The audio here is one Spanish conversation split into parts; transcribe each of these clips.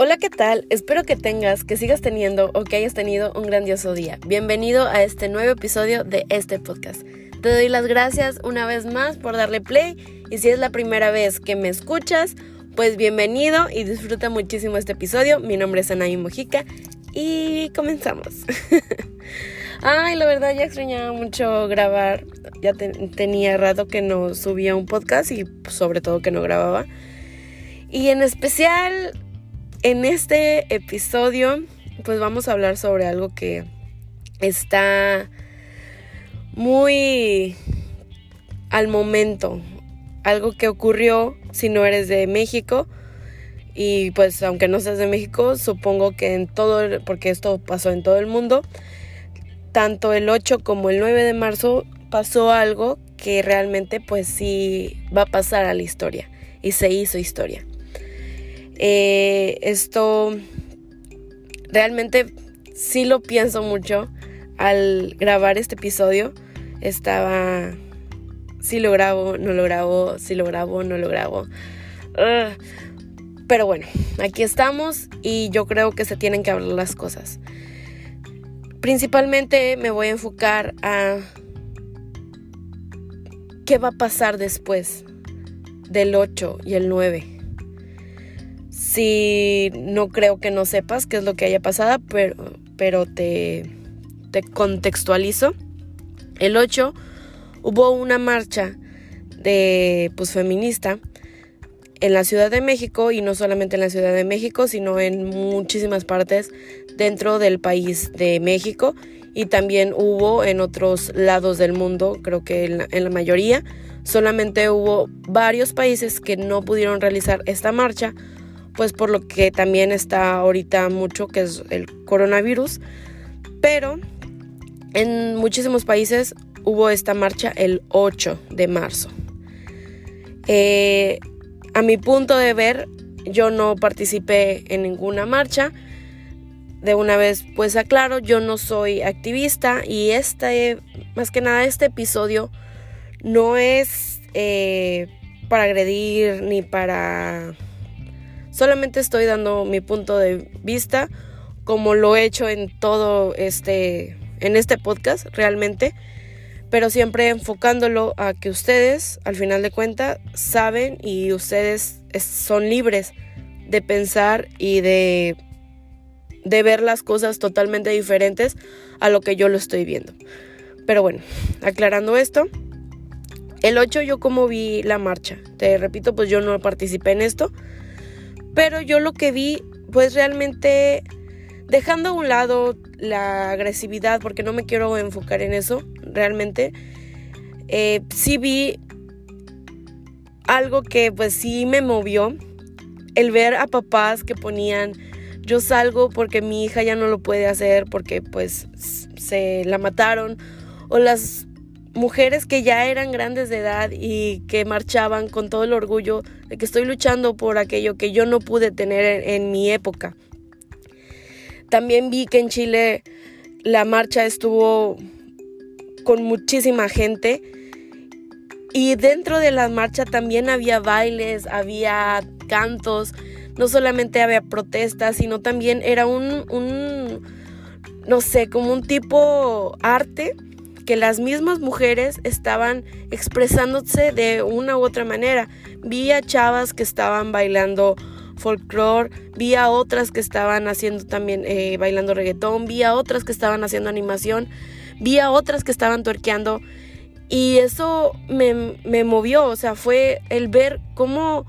Hola, ¿qué tal? Espero que tengas, que sigas teniendo o que hayas tenido un grandioso día. Bienvenido a este nuevo episodio de este podcast. Te doy las gracias una vez más por darle play y si es la primera vez que me escuchas, pues bienvenido y disfruta muchísimo este episodio. Mi nombre es Anaí Mojica y comenzamos. Ay, la verdad ya extrañaba mucho grabar. Ya tenía rato que no subía un podcast y sobre todo que no grababa. Y en especial en este episodio, pues vamos a hablar sobre algo que está muy al momento, algo que ocurrió si no eres de México. Y pues aunque no seas de México, supongo que en todo, porque esto pasó en todo el mundo, tanto el 8 como el 9 de marzo pasó algo que realmente pues sí va a pasar a la historia y se hizo historia. Eh, esto realmente sí lo pienso mucho al grabar este episodio. Estaba, si lo grabo, no lo grabo, si lo grabo, no lo grabo. pero bueno, aquí estamos y yo creo que se tienen que hablar las cosas. Principalmente me voy a enfocar a qué va a pasar después del 8 y el 9 si no creo que no sepas qué es lo que haya pasado, pero, pero te, te contextualizo. El 8 hubo una marcha de pues feminista en la Ciudad de México y no solamente en la Ciudad de México, sino en muchísimas partes dentro del país de México y también hubo en otros lados del mundo, creo que en la, en la mayoría, solamente hubo varios países que no pudieron realizar esta marcha pues por lo que también está ahorita mucho, que es el coronavirus. Pero en muchísimos países hubo esta marcha el 8 de marzo. Eh, a mi punto de ver, yo no participé en ninguna marcha. De una vez, pues aclaro, yo no soy activista y este, más que nada, este episodio no es eh, para agredir ni para Solamente estoy dando mi punto de vista como lo he hecho en todo este en este podcast realmente, pero siempre enfocándolo a que ustedes al final de cuentas saben y ustedes son libres de pensar y de de ver las cosas totalmente diferentes a lo que yo lo estoy viendo. Pero bueno, aclarando esto, el 8 yo como vi la marcha. Te repito, pues yo no participé en esto. Pero yo lo que vi, pues realmente, dejando a un lado la agresividad, porque no me quiero enfocar en eso, realmente, eh, sí vi algo que pues sí me movió, el ver a papás que ponían, yo salgo porque mi hija ya no lo puede hacer, porque pues se la mataron, o las mujeres que ya eran grandes de edad y que marchaban con todo el orgullo de que estoy luchando por aquello que yo no pude tener en, mi época. También vi que en Chile la marcha estuvo con muchísima gente y dentro de la marcha también había bailes, había cantos, no solamente había protestas, sino también era un, no sé, como un tipo arte que las mismas mujeres estaban expresándose de una u otra manera. Vi a chavas que estaban bailando folclore, vi a otras que estaban haciendo también eh, bailando reggaetón, vi a otras que estaban haciendo animación, vi a otras que estaban tuerqueando y eso me, me movió, o sea, fue el ver cómo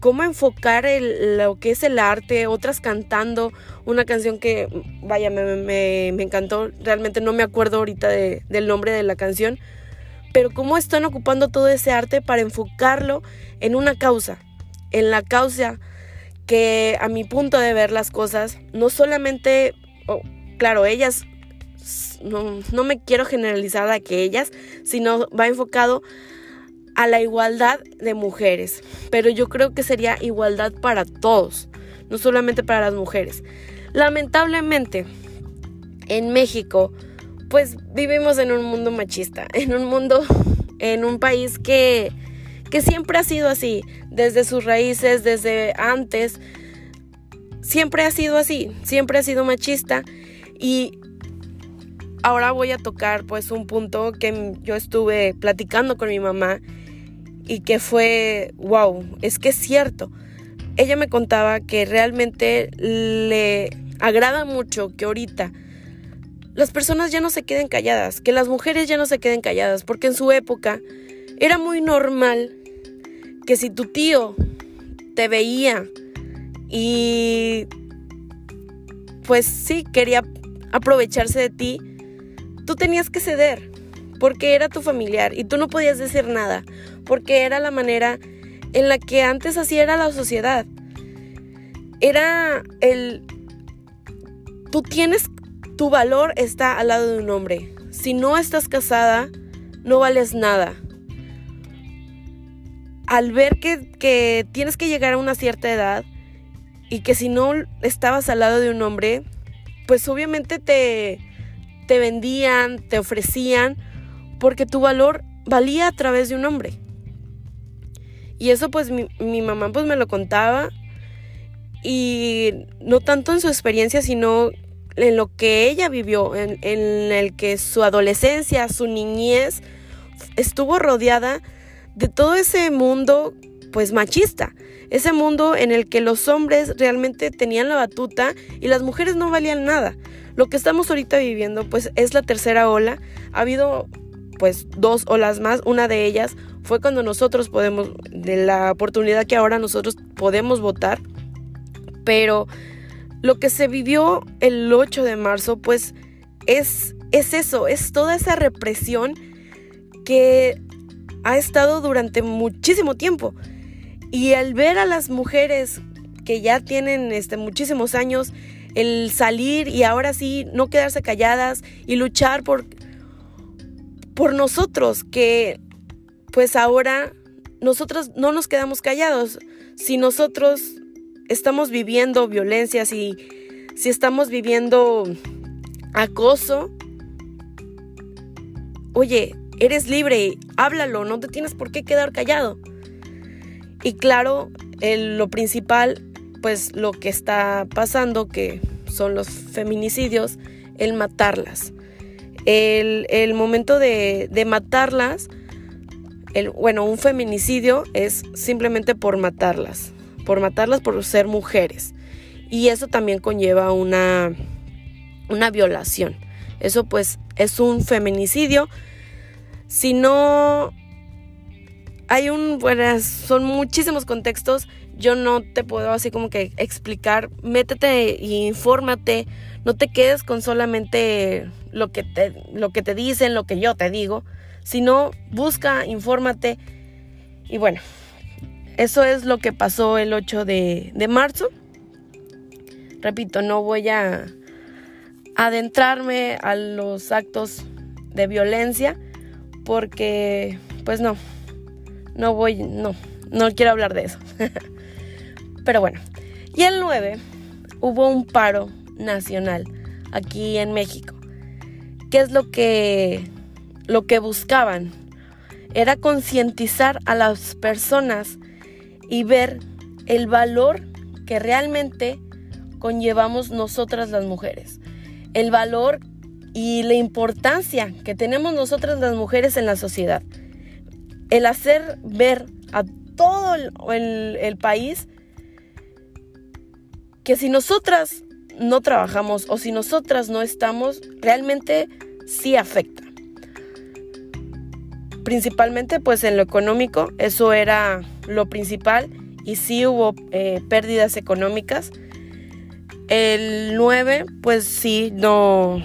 cómo enfocar lo que es el arte, otras cantando una canción que, vaya, me, encantó, realmente no me acuerdo ahorita del nombre de la canción, pero cómo están ocupando todo ese arte para enfocarlo en una causa, en la causa que a mi punto de ver las cosas, no solamente, claro, ellas, no, no me quiero generalizar a que ellas, sino va enfocado a la igualdad de mujeres, pero yo creo que sería igualdad para todos, no solamente para las mujeres. Lamentablemente, en México, pues vivimos en un mundo machista, en un mundo, en un país que, que siempre ha sido así, desde sus raíces, desde antes. siempre ha sido así, siempre ha sido machista y ahora voy a tocar pues un punto que yo estuve platicando con mi mamá y que fue, wow, es que es cierto. Ella me contaba que realmente le agrada mucho que ahorita las personas ya no se queden calladas, que las mujeres ya no se queden calladas, porque en su época era muy normal que si tu tío te veía y pues sí quería aprovecharse de ti, tú tenías que ceder, porque era tu familiar y tú no podías decir nada, porque era la manera en la que antes así era la sociedad. Era el... Tú tienes... Tu valor está al lado de un hombre. Si no estás casada, no vales nada. Al ver que, que tienes que llegar a una cierta edad y que si no estabas al lado de un hombre, pues obviamente te, te vendían, te ofrecían, porque tu valor valía a través de un hombre. Y eso pues mi, mamá pues me lo contaba y no tanto en su experiencia, sino en lo que ella vivió, en, en el que su adolescencia, su niñez estuvo rodeada de todo ese mundo pues machista, ese mundo en el que los hombres realmente tenían la batuta y las mujeres no valían nada. Lo que estamos ahorita viviendo pues es la tercera ola. Ha habido pues dos olas más. Una de ellas fue cuando nosotros podemos, de la oportunidad que ahora nosotros podemos votar. Pero lo que se vivió el 8 de marzo pues es, es eso, es toda esa represión que ha estado durante muchísimo tiempo. Y al ver a las mujeres que ya tienen este, muchísimos años el salir y ahora sí no quedarse calladas y luchar por, por nosotros, que pues ahora nosotros no nos quedamos callados. Si nosotros estamos viviendo violencia, si, si estamos viviendo acoso, oye, eres libre, háblalo, no te tienes por qué quedar callado. Y claro, lo principal pues lo que está pasando, que son los feminicidios, el matarlas. El, momento de, matarlas, el, bueno, un feminicidio es simplemente por matarlas, por matarlas por ser mujeres. Y eso también conlleva una, una violación. Eso pues es un feminicidio. Si no hay un, bueno, son muchísimos contextos yo no te puedo así como que explicar, métete e infórmate, no te quedes con solamente lo que te, lo que te dicen, lo que yo te digo, sino busca, infórmate y bueno, eso es lo que pasó el 8 de, de marzo. Repito, no voy a adentrarme a los actos de violencia porque pues no, no voy, no, no quiero hablar de eso. Pero bueno, y el 9 hubo un paro nacional aquí en México. ¿Qué es lo que, lo que buscaban? Era concientizar a las personas y ver el valor que realmente conllevamos nosotras las mujeres. El valor y la importancia que tenemos nosotras las mujeres en la sociedad. El hacer ver a todo el, país que si nosotras no trabajamos o si nosotras no estamos, realmente sí afecta. Principalmente pues en lo económico, eso era lo principal y sí hubo eh, pérdidas económicas. El 9 pues sí, no,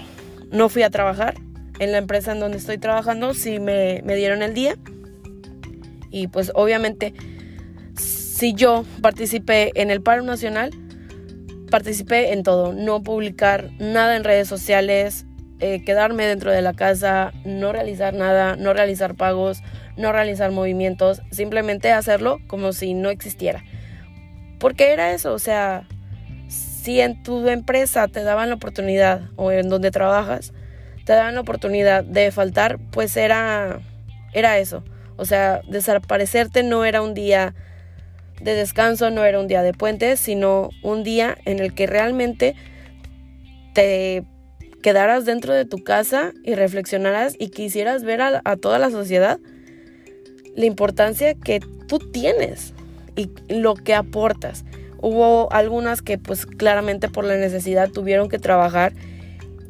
no fui a trabajar. En la empresa en donde estoy trabajando sí me, me dieron el día. Y pues obviamente si yo participé en el paro nacional, participé en todo, no publicar nada en redes sociales, eh, quedarme dentro de la casa, no realizar nada, no realizar pagos, no realizar movimientos, simplemente hacerlo como si no existiera. Porque era eso, o sea, si en tu empresa te daban la oportunidad o en donde trabajas, te daban la oportunidad de faltar, pues era, era eso. O sea, desaparecerte no era un día de descanso, no era un día de puente, sino un día en el que realmente te quedaras dentro de tu casa y reflexionaras y quisieras ver a, toda la sociedad la importancia que tú tienes y lo que aportas. Hubo algunas que pues claramente por la necesidad tuvieron que trabajar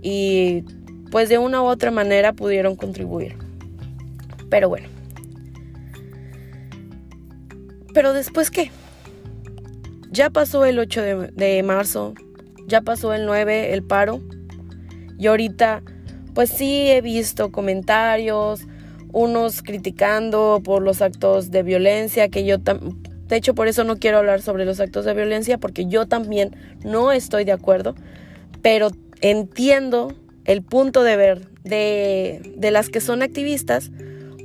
y pues de una u otra manera pudieron contribuir. Pero bueno. Pero después qué? Ya pasó el 8 de, de marzo, ya pasó el 9, el paro. Y ahorita pues sí he visto comentarios, unos criticando por los actos de violencia, que yo de hecho por eso no quiero hablar sobre los actos de violencia, porque yo también no estoy de acuerdo, pero entiendo el punto de ver de, de las que son activistas,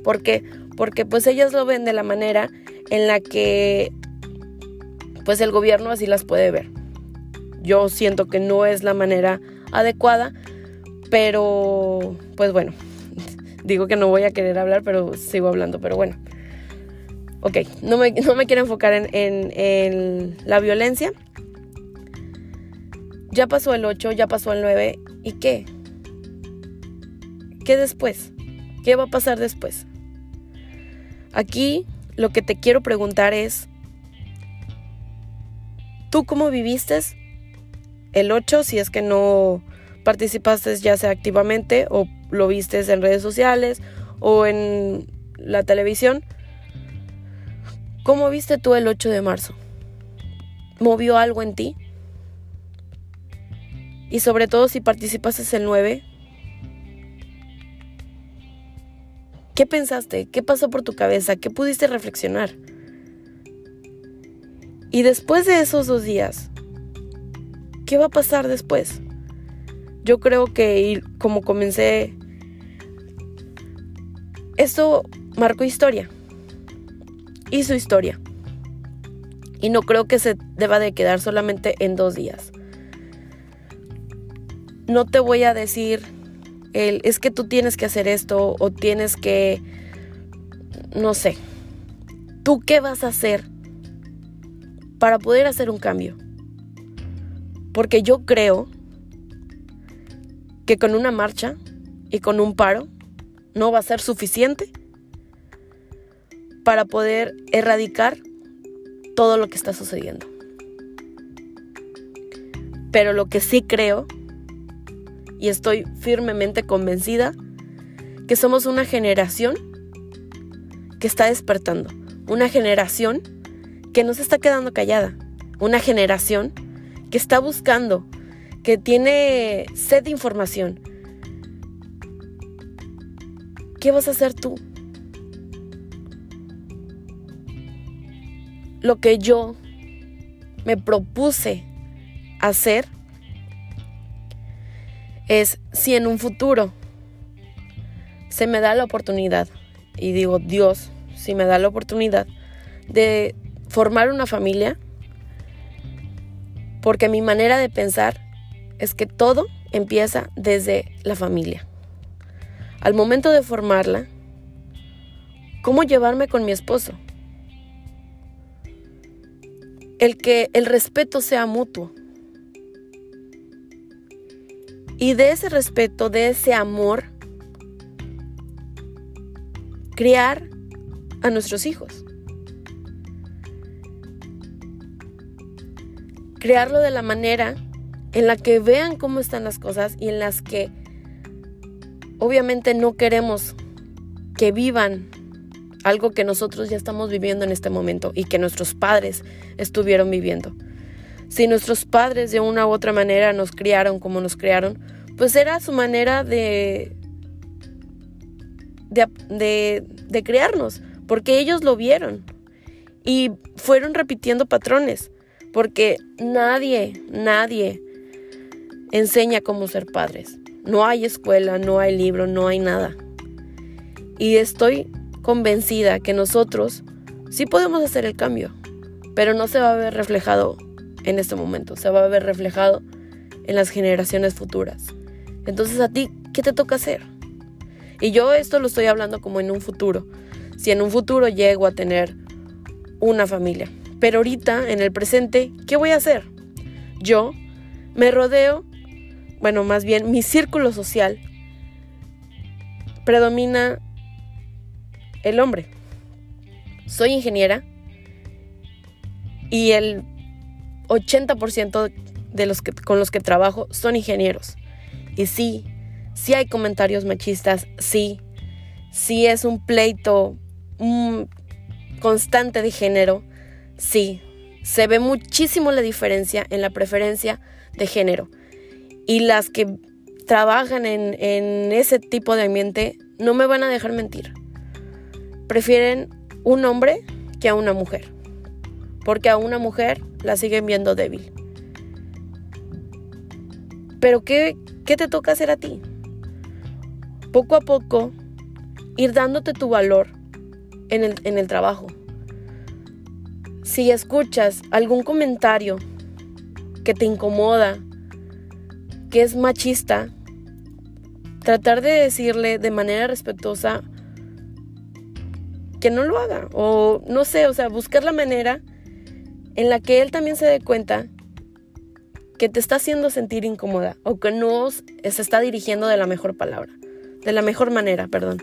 porque porque pues ellas lo ven de la manera en la que pues el gobierno así las puede ver. Yo siento que no es la manera adecuada, pero pues bueno, digo que no voy a querer hablar, pero sigo hablando, pero bueno. Ok, no me, no me quiero enfocar en, en, la violencia. Ya pasó el 8, ya pasó el 9. ¿Y qué? ¿Qué después? ¿Qué va a pasar después? Aquí lo que te quiero preguntar es, ¿tú cómo viviste el 8 si es que no participaste ya sea activamente o lo viste en redes sociales o en la televisión. ¿Cómo viste tú el 8 de marzo? ¿Movió algo en ti? Y sobre todo si participaste el 9, ¿qué pensaste? ¿Qué pasó por tu cabeza? ¿Qué pudiste reflexionar? Y después de esos dos días, ¿qué va a pasar después? Yo creo que como comencé, esto marcó historia, hizo historia. Y no creo que se deba de quedar solamente en dos días. No te voy a decir el, es que tú tienes que hacer esto o tienes que, no sé, ¿tú qué vas a hacer para poder hacer un cambio? Porque yo creo que con una marcha y con un paro no va a ser suficiente para poder erradicar todo lo que está sucediendo. Pero lo que sí creo, y estoy firmemente convencida, que somos una generación que está despertando, una generación que no se está quedando callada, una generación que está buscando que tiene sed de información. ¿Qué vas a hacer tú? Lo que yo me propuse hacer es si en un futuro se me da la oportunidad, y digo Dios, si me da la oportunidad de formar una familia, porque mi manera de pensar es que todo empieza desde la familia. Al momento de formarla, ¿cómo llevarme con mi esposo? El que el respeto sea mutuo. Y de ese respeto, de ese amor, criar a nuestros hijos. Crearlo de la manera en la que vean cómo están las cosas y en las que obviamente no queremos que vivan algo que nosotros ya estamos viviendo en este momento y que nuestros padres estuvieron viviendo. Si nuestros padres de una u otra manera nos criaron como nos criaron, pues era su manera de, de, de, de criarnos, porque ellos lo vieron y fueron repitiendo patrones, porque nadie, nadie enseña cómo ser padres. No hay escuela, no hay libro, no hay nada. Y estoy convencida que nosotros sí podemos hacer el cambio, pero no se va a ver reflejado en este momento, se va a ver reflejado en las generaciones futuras. Entonces a ti, ¿qué te toca hacer? Y yo esto lo estoy hablando como en un futuro. Si en un futuro llego a tener una familia, Pero ahorita, en el presente, ¿qué voy a hacer? Yo me rodeo, bueno, más bien mi círculo social predomina el hombre. Soy ingeniera y el 80% de los que, con los que trabajo son ingenieros. Y sí, sí hay comentarios machistas, sí, sí es un pleito constante de género, sí, se ve muchísimo la diferencia en la preferencia de género. Y las que trabajan en, ese tipo de ambiente no me van a dejar mentir. Prefieren un hombre que a una mujer. Porque a una mujer la siguen viendo débil. Pero ¿qué, qué te toca hacer a ti? Poco a poco, ir dándote tu valor en el, en el trabajo. Si escuchas algún comentario que te incomoda, que es machista, tratar de decirle de manera respetuosa que no lo haga. O no sé, o sea, buscar la manera en la que él también se dé cuenta que te está haciendo sentir incómoda o que no se está dirigiendo de la mejor palabra, de la mejor manera, perdón.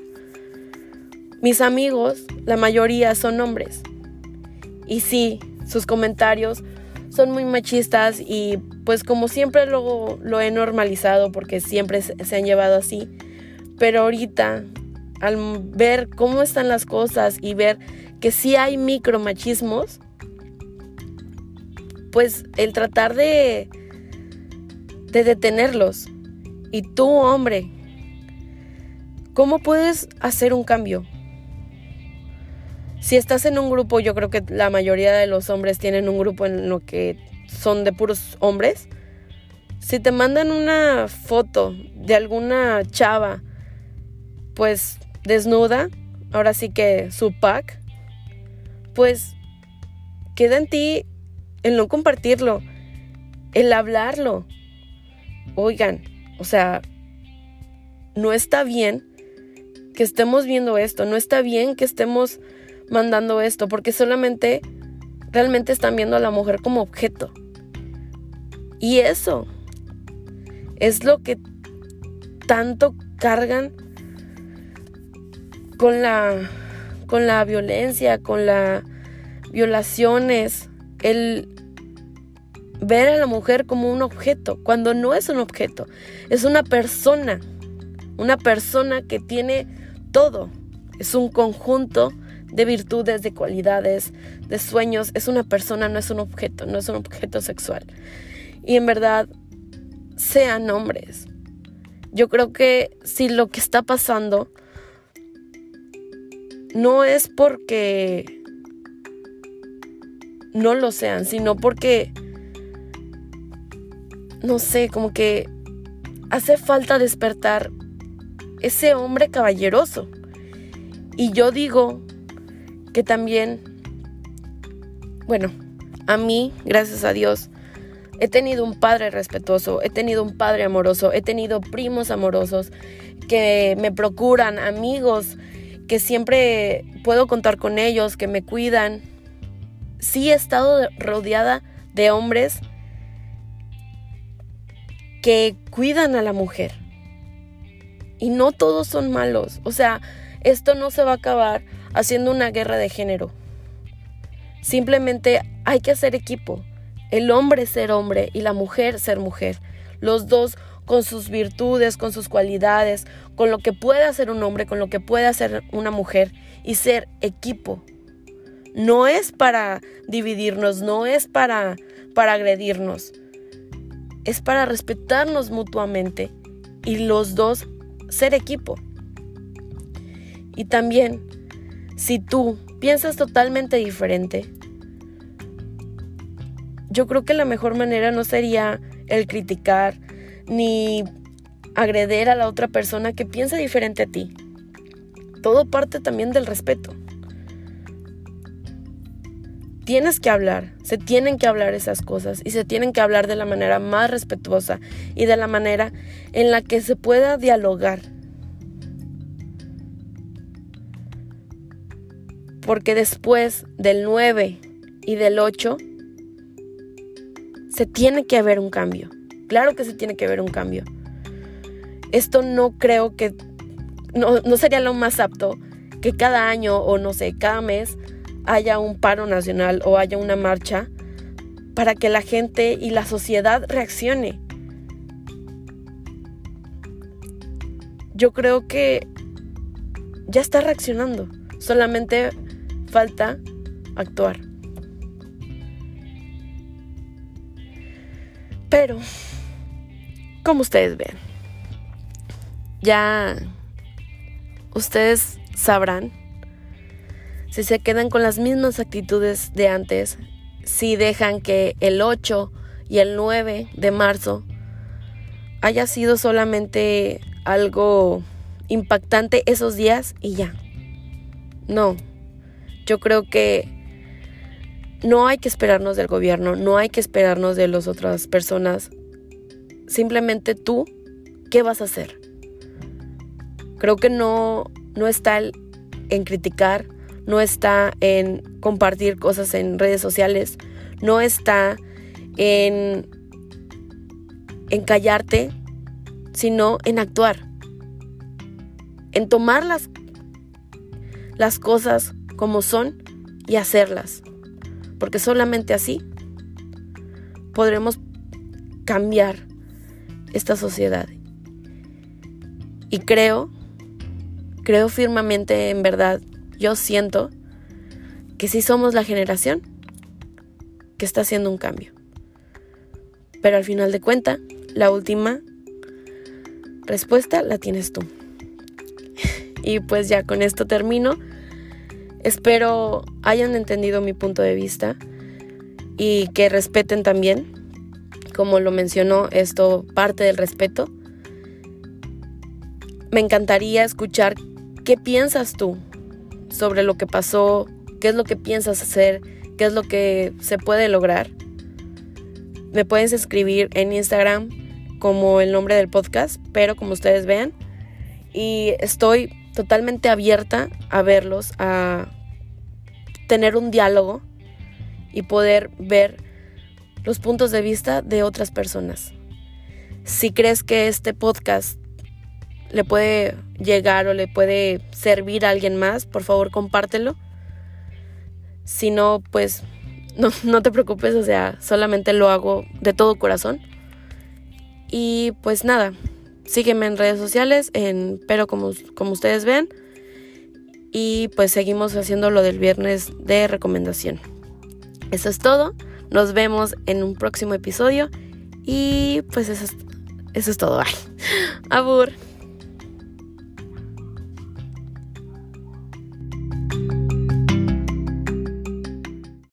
Mis amigos, la mayoría son hombres. Y sí, sus comentarios son muy machistas y pues como siempre lo, lo he normalizado porque siempre se han llevado así. Pero ahorita, al ver cómo están las cosas y ver que sí hay micromachismos, pues el tratar de, de detenerlos. Y tú, hombre, ¿cómo puedes hacer un cambio? Si estás en un grupo, yo creo que la mayoría de los hombres tienen un grupo en lo que son de puros hombres. Si te mandan una foto de alguna chava, pues desnuda, ahora sí que su pack, pues queda en ti el no compartirlo, el hablarlo. Oigan, o sea, no está bien que estemos viendo esto, no está bien que estemos mandando esto, porque solamente realmente están viendo a la mujer como objeto. Y eso es lo que tanto cargan con la con la violencia, con las violaciones, el ver a la mujer como un objeto, cuando no es un objeto, es una persona, una persona que tiene todo, es un conjunto de virtudes, de cualidades, de sueños, es una persona, no es un objeto, no es un objeto sexual. Y en verdad, sean hombres. Yo creo que si lo que está pasando no es porque no lo sean, sino porque no sé, como que hace falta despertar ese hombre caballeroso. Y yo digo que también, bueno, a mí, gracias a Dios, he tenido un padre respetuoso, he tenido un padre amoroso, he tenido primos amorosos que me procuran, amigos que siempre puedo contar con ellos, que me cuidan. Sí he estado rodeada de hombres que cuidan a la mujer. Y no todos son malos. O sea, esto no se va a acabar haciendo una guerra de género. Simplemente hay que hacer equipo. El hombre ser hombre y la mujer ser mujer. Los dos con sus virtudes, con sus cualidades, con lo que puede hacer un hombre, con lo que puede hacer una mujer y ser equipo. No es para dividirnos, no es para, para agredirnos es para respetarnos mutuamente y los dos ser equipo. Y también, si tú piensas totalmente diferente, yo creo que la mejor manera no sería el criticar ni agreder a la otra persona que piensa diferente a ti. Todo parte también del respeto tienes que hablar, se tienen que hablar esas cosas y se tienen que hablar de la manera más respetuosa y de la manera en la que se pueda dialogar. Porque después del 9 y del 8, se tiene que haber un cambio. Claro que se tiene que haber un cambio. Esto no creo que, no, no sería lo más apto que cada año o no sé, cada mes haya un paro nacional o haya una marcha para que la gente y la sociedad reaccione. Yo creo que ya está reaccionando, solamente falta actuar. Pero, como ustedes ven, ya ustedes sabrán si se quedan con las mismas actitudes de antes, si dejan que el 8 y el 9 de marzo haya sido solamente algo impactante esos días y ya. No, yo creo que no hay que esperarnos del gobierno, no hay que esperarnos de las otras personas. Simplemente tú, ¿qué vas a hacer? Creo que no, no está en criticar, no está en compartir cosas en redes sociales, no está en, en callarte, sino en actuar, en tomar las, las cosas como son y hacerlas, porque solamente así podremos cambiar esta sociedad. Y creo, creo firmemente en verdad yo siento que sí somos la generación que está haciendo un cambio. Pero al final de cuenta, la última respuesta la tienes tú. y pues ya con esto termino. Espero hayan entendido mi punto de vista y que respeten también. Como lo mencionó, esto parte del respeto. Me encantaría escuchar qué piensas tú sobre lo que pasó, qué es lo que piensas hacer, qué es lo que se puede lograr. Me puedes escribir en Instagram como el nombre del podcast, pero como ustedes vean. Y estoy totalmente abierta a verlos, a tener un diálogo y poder ver los puntos de vista de otras personas. Si crees que este podcast le puede llegar o le puede servir a alguien más, por favor compártelo. Si no, pues no, te preocupes, o sea, solamente lo hago de todo corazón. Y pues nada, sígueme en redes sociales, en pero como, como ustedes ven. Y pues seguimos haciendo lo del viernes de recomendación. Eso es todo. Nos vemos en un próximo episodio. Y pues eso es, eso es todo. Abur.